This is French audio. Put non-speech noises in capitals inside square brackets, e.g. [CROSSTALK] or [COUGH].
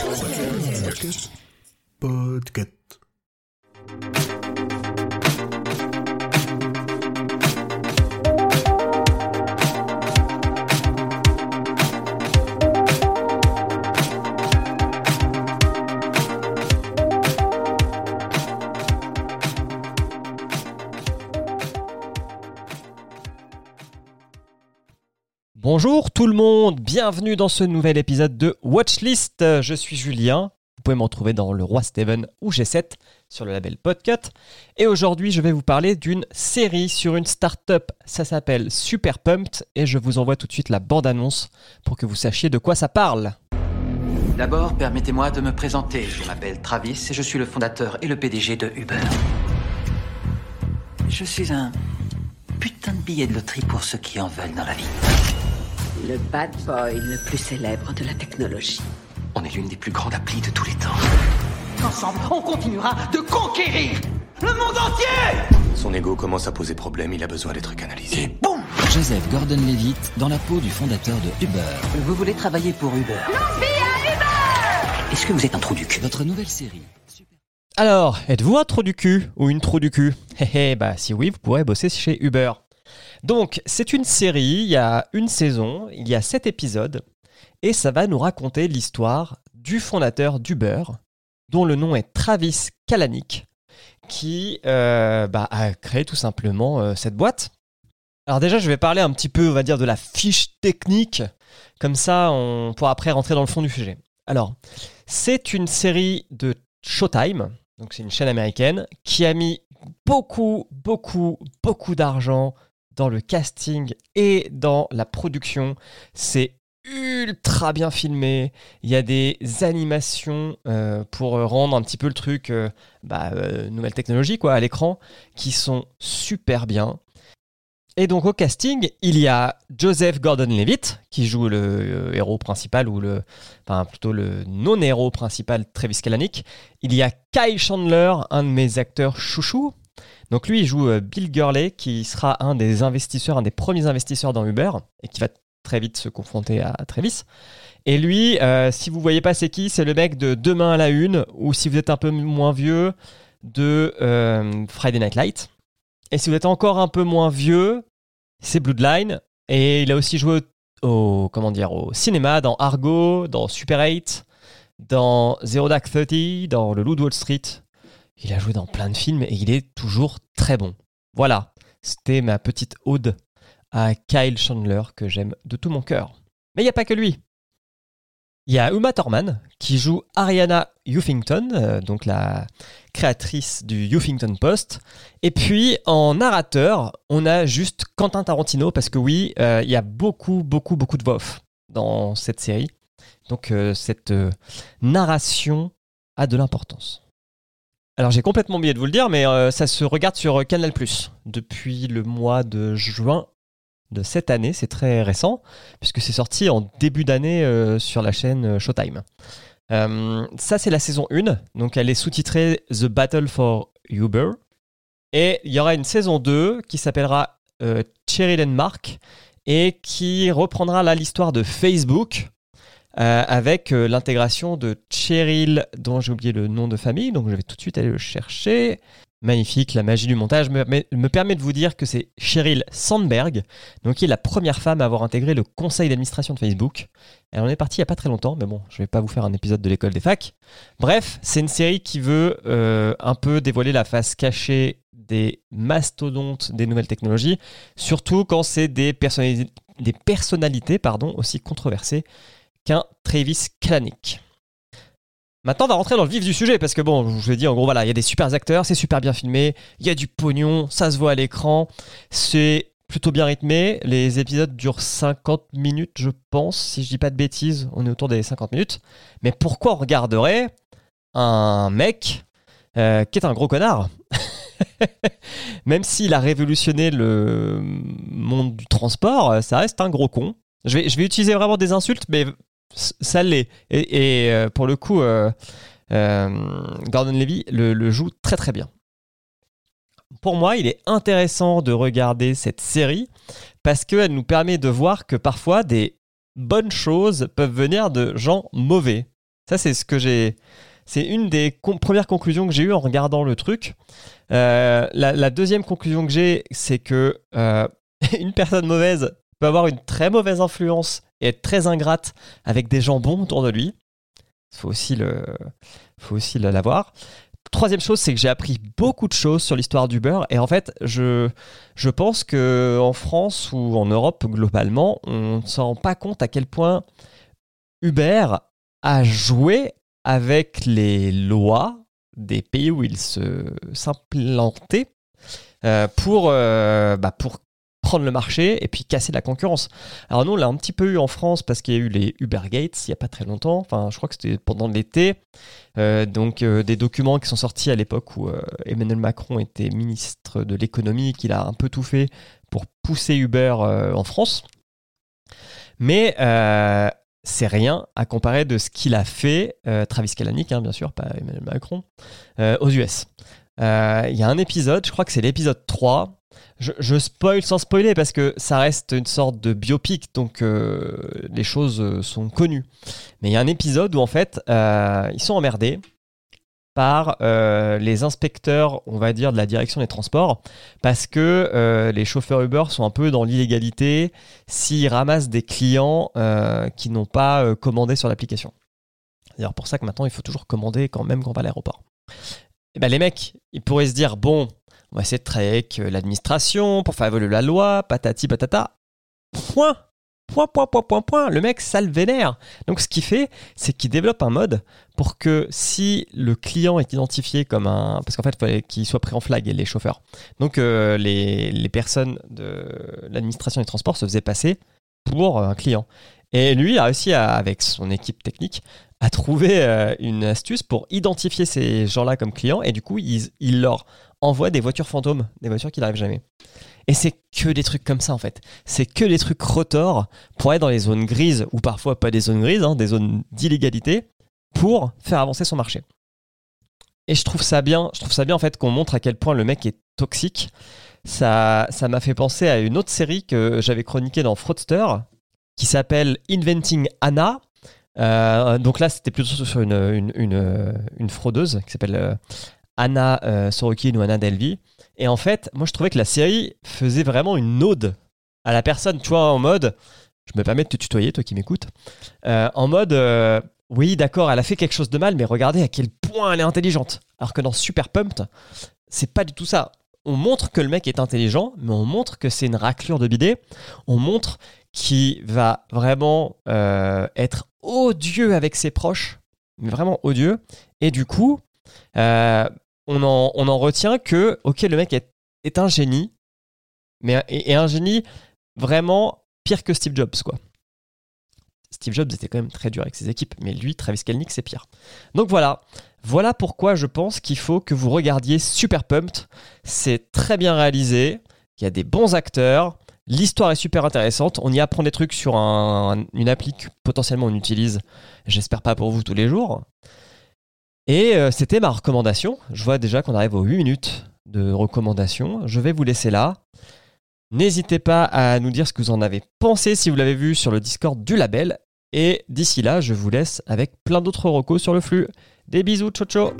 Podcast. Podcast. Bonjour tout le monde, bienvenue dans ce nouvel épisode de Watchlist. Je suis Julien, vous pouvez me retrouver dans Le Roi Steven ou G7 sur le label Podcut. Et aujourd'hui, je vais vous parler d'une série sur une start-up. Ça s'appelle Super Pumped et je vous envoie tout de suite la bande-annonce pour que vous sachiez de quoi ça parle. D'abord, permettez-moi de me présenter. Je m'appelle Travis et je suis le fondateur et le PDG de Uber. Je suis un putain de billet de loterie pour ceux qui en veulent dans la vie. Le bad boy le plus célèbre de la technologie. On est l'une des plus grandes applis de tous les temps. Ensemble, on continuera de conquérir le monde entier Son ego commence à poser problème, il a besoin d'être canalisé. Et boum Joseph Gordon-Levitt dans la peau du fondateur de Uber. Vous voulez travailler pour Uber Est-ce que vous êtes un trou du cul Votre nouvelle série. Alors, êtes-vous un trou du cul ou une trou du cul? Hé hé, bah si oui, vous pourrez bosser chez Uber. Donc, c'est une série, il y a une saison, il y a sept épisodes, et ça va nous raconter l'histoire du fondateur d'Uber, dont le nom est Travis Kalanick, qui euh, bah, a créé tout simplement euh, cette boîte. Alors déjà, je vais parler un petit peu, on va dire, de la fiche technique, comme ça on pourra après rentrer dans le fond du sujet. Alors, c'est une série de Showtime, donc c'est une chaîne américaine, qui a mis beaucoup, beaucoup, beaucoup d'argent dans le casting et dans la production. C'est ultra bien filmé. Il y a des animations euh, pour rendre un petit peu le truc euh, bah, euh, nouvelle technologie quoi à l'écran qui sont super bien. Et donc au casting, il y a Joseph Gordon-Levitt qui joue le héros principal ou le enfin plutôt le non-héros principal Travis Kalanick. Il y a Kyle Chandler, un de mes acteurs chouchou. Donc lui, il joue euh, Bill Gurley qui sera un des investisseurs, un des premiers investisseurs dans Uber et qui va très vite se confronter à Travis. Et lui, euh, si vous voyez pas c'est qui, c'est le mec de Demain à la Une, ou si vous êtes un peu moins vieux, de euh, Friday Night Light. Et si vous êtes encore un peu moins vieux, c'est Bloodline. Et il a aussi joué au, comment dire, au cinéma, dans Argo, dans Super 8, dans Zero Dark Thirty, dans Le Loup de Wall Street. Il a joué dans plein de films et il est toujours très bon. Voilà, c'était ma petite ode à Kyle Chandler que j'aime de tout mon cœur. Mais il n'y a pas que lui. Il y a Uma Thurman qui joue Ariana Huffington, euh, donc la créatrice du Huffington Post. Et puis en narrateur, on a juste Quentin Tarantino parce que oui, euh, il y a beaucoup, beaucoup, beaucoup de voix dans cette série. Donc euh, cette narration a de l'importance. Alors j'ai complètement oublié de vous le dire, mais euh, ça se regarde sur Canal +, depuis le mois de juin de cette année, c'est très récent, puisque c'est sorti en début d'année euh, sur la chaîne euh, Showtime. Euh, ça, c'est la saison 1, donc elle est sous-titrée The Battle for Uber. Et il y aura une saison 2 qui s'appellera euh, Cheryl and Mark, et qui reprendra là l'histoire de Facebook, euh, avec euh, l'intégration de Cheryl, dont j'ai oublié le nom de famille, donc je vais tout de suite aller le chercher. Magnifique, la magie du montage me, me- me permet de vous dire que c'est Cheryl Sandberg, donc qui est la première femme à avoir intégré le conseil d'administration de Facebook. Elle en est partie il n'y a pas très longtemps, mais bon, je vais pas vous faire un épisode de l'école des facs. Bref, c'est une série qui veut euh, un peu dévoiler la face cachée des mastodontes des nouvelles technologies, surtout quand c'est des, des personnalités pardon, aussi controversées qu'un Travis Kalanick. Maintenant, on va rentrer dans le vif du sujet parce que bon, je vous ai dit en gros, voilà, il y a des super acteurs, c'est super bien filmé, il y a du pognon, ça se voit à l'écran, c'est plutôt bien rythmé. Les épisodes durent 50 minutes, je pense, si je dis pas de bêtises, on est autour des 50 minutes. Mais pourquoi on regarderait un mec euh, qui est un gros connard [LAUGHS] Même s'il a révolutionné le monde du transport, ça reste un gros con. Je vais, je vais utiliser vraiment des insultes, mais ça l'est. Et, euh, pour le coup, euh, euh, Gordon Levy le, joue très très bien. Pour moi, il est intéressant de regarder cette série parce qu'elle nous permet de voir que parfois des bonnes choses peuvent venir de gens mauvais. Ça, c'est ce que j'ai. C'est une des premières conclusions que j'ai eues en regardant le truc. La, la deuxième conclusion que j'ai, c'est que [LAUGHS] une personne mauvaise peut avoir une très mauvaise influence et être très ingrate avec des gens bons autour de lui. Il faut aussi l'avoir. Troisième chose, c'est que j'ai appris beaucoup de choses sur l'histoire d'Uber. Et en fait, je, je pense que en France ou en Europe globalement, on ne s'en rend pas compte à quel point Uber a joué avec les lois des pays où il s'implantait euh, pour, euh, bah, pour prendre le marché et puis casser la concurrence. Alors nous, on l'a un petit peu eu en France parce qu'il y a eu les Uber Gates il n'y a pas très longtemps. Enfin, je crois que c'était pendant l'été. Euh, donc euh, des documents qui sont sortis à l'époque où euh, Emmanuel Macron était ministre de l'économie, qu'il a un peu tout fait pour pousser Uber en France. Mais c'est rien à comparer de ce qu'il a fait, euh, Travis Kalanick, hein, bien sûr, pas Emmanuel Macron, aux US. Euh, Il y a un épisode, je crois que c'est l'épisode 3. Je, je spoil sans spoiler parce que ça reste une sorte de biopic, donc euh, les choses euh, sont connues. Mais il y a un épisode où en fait, euh, ils sont emmerdés par euh, les inspecteurs, on va dire, de la direction des transports, parce que euh, les chauffeurs Uber sont un peu dans l'illégalité s'ils ramassent des clients euh, qui n'ont pas euh, commandé sur l'application. C'est d'ailleurs pour ça que maintenant, il faut toujours commander quand même quand on va à l'aéroport. Et ben, les mecs, ils pourraient se dire, bon, on va essayer de travailler avec euh, l'administration pour faire évoluer la loi, patati patata. Point Point, point, point, point, point. Le mec, ça le vénère. Donc, ce qu'il fait, c'est qu'il développe un mode pour que si le client est identifié comme un. Parce qu'en fait, il fallait qu'il soit pris en flag, les chauffeurs. Donc, euh, les, les personnes de l'administration des transports se faisaient passer pour un client. Et lui a réussi, avec son équipe technique, à trouver euh, une astuce pour identifier ces gens-là comme clients. Et du coup, il, il leur envoie des voitures fantômes, des voitures qui n'arrivent jamais. Et c'est que des trucs comme ça en fait. C'est que des trucs rotors pour aller dans les zones grises, ou parfois pas des zones grises, hein, des zones d'illégalité, pour faire avancer son marché. Et je trouve ça bien, je trouve ça bien en fait qu'on montre à quel point le mec est toxique. Ça, ça m'a fait penser à une autre série que j'avais chroniquée dans Fraudster, qui s'appelle Inventing Anna. Euh, donc là, c'était plutôt sur une, fraudeuse qui s'appelle euh, Anna euh, Sorokin ou Anna Delvey. Et en fait, moi je trouvais que la série faisait vraiment une ode à la personne, tu vois, en mode, je me permets de te tutoyer, toi qui m'écoutes, en mode, oui, d'accord, elle a fait quelque chose de mal, mais regardez à quel point elle est intelligente. Alors que dans Super Pumped, c'est pas du tout ça. On montre que le mec est intelligent, mais on montre que c'est une raclure de bidet. On montre qu'il va vraiment euh, être odieux avec ses proches, vraiment odieux. Et du coup, euh, on, en, retient que, ok, le mec est, un génie, mais et, un génie vraiment pire que Steve Jobs, quoi. Steve Jobs était quand même très dur avec ses équipes, mais lui, Travis Kalanick, c'est pire. Donc voilà, voilà pourquoi je pense qu'il faut que vous regardiez Super Pumped. C'est très bien réalisé, il y a des bons acteurs, l'histoire est super intéressante, on y apprend des trucs sur un- une appli que potentiellement on utilise, j'espère pas pour vous tous les jours. Et euh, c'était ma recommandation. Je vois déjà qu'on arrive aux 8 minutes de recommandation. Je vais vous laisser là. N'hésitez pas à nous dire ce que vous en avez pensé si vous l'avez vu sur le Discord du label. Et d'ici là, je vous laisse avec plein d'autres recos sur le flux. Des bisous, ciao ciao